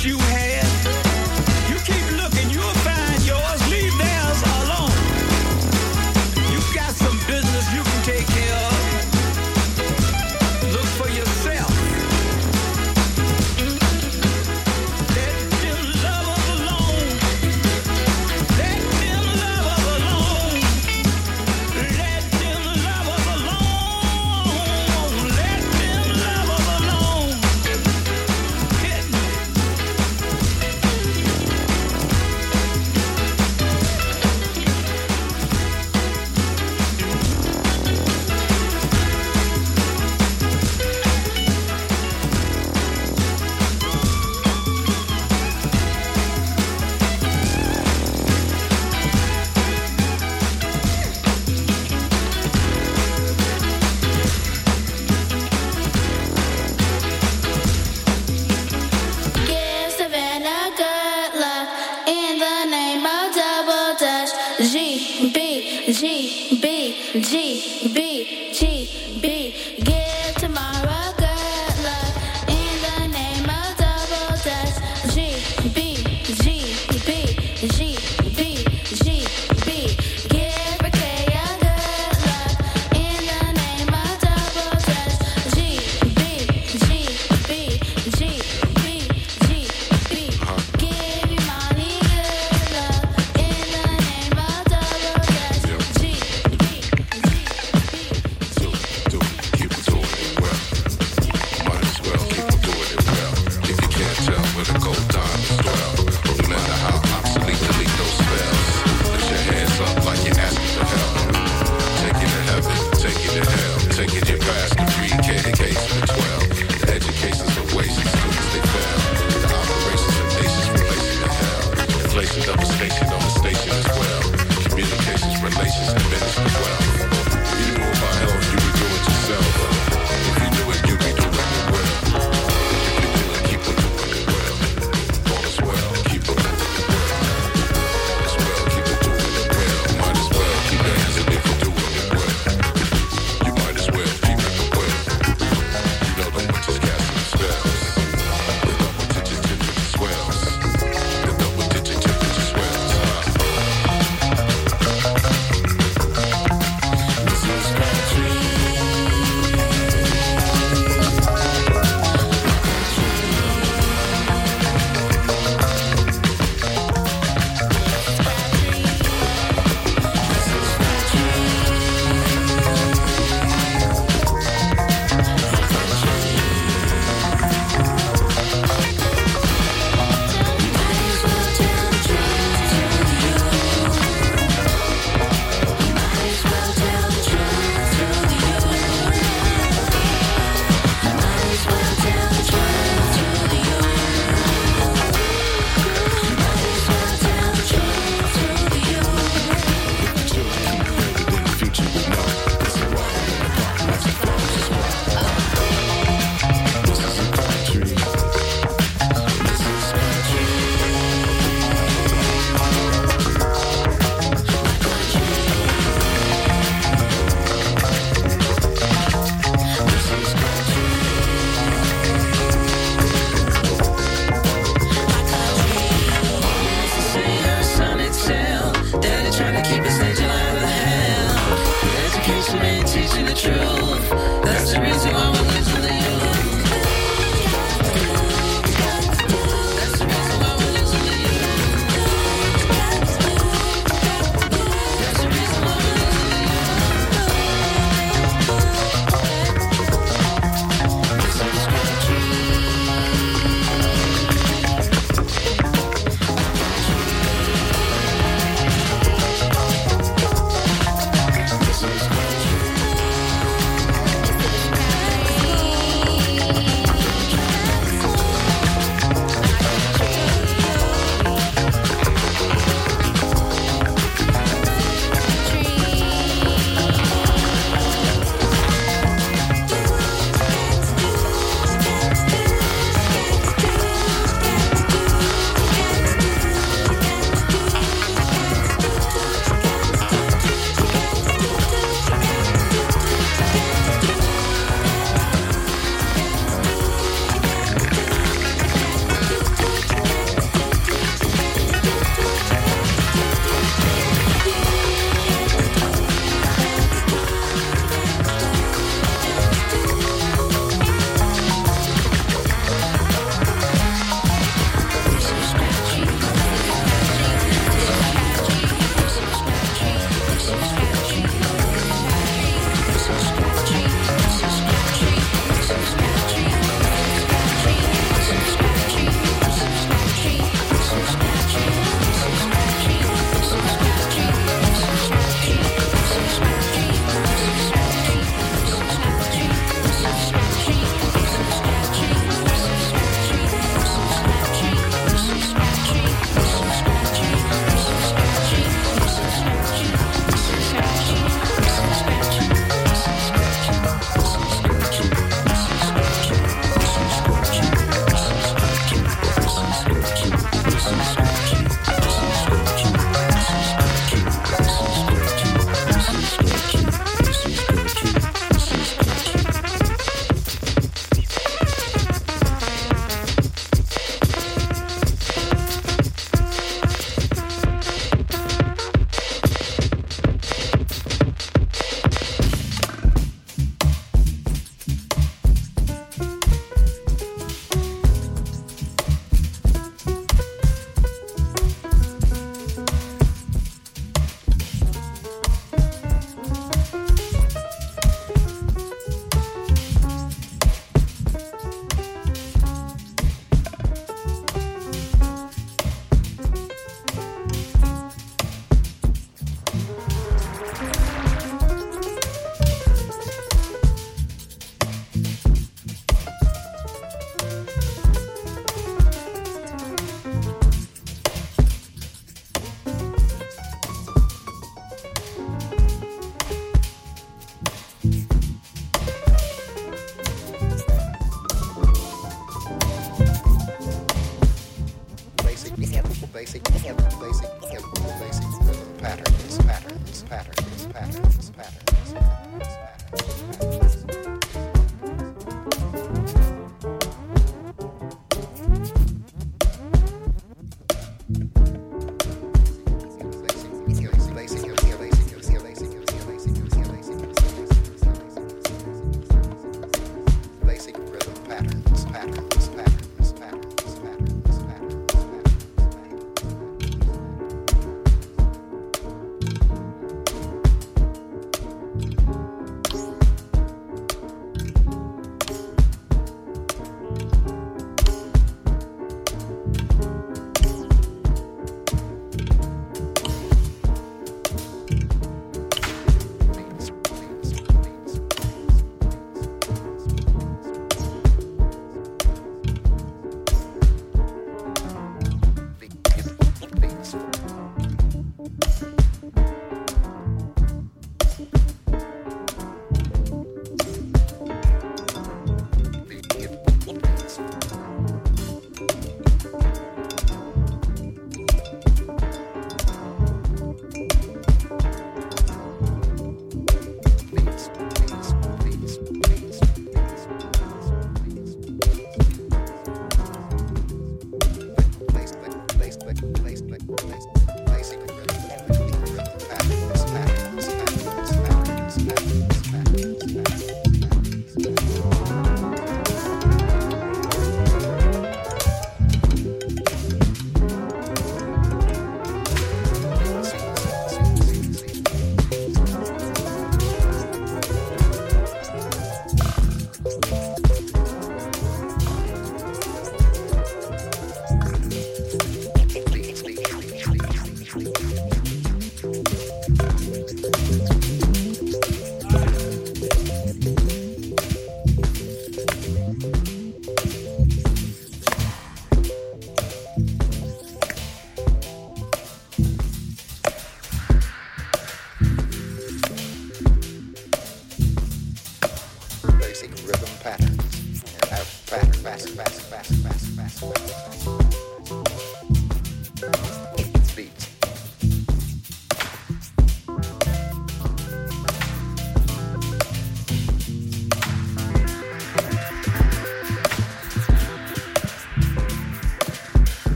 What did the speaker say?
shoes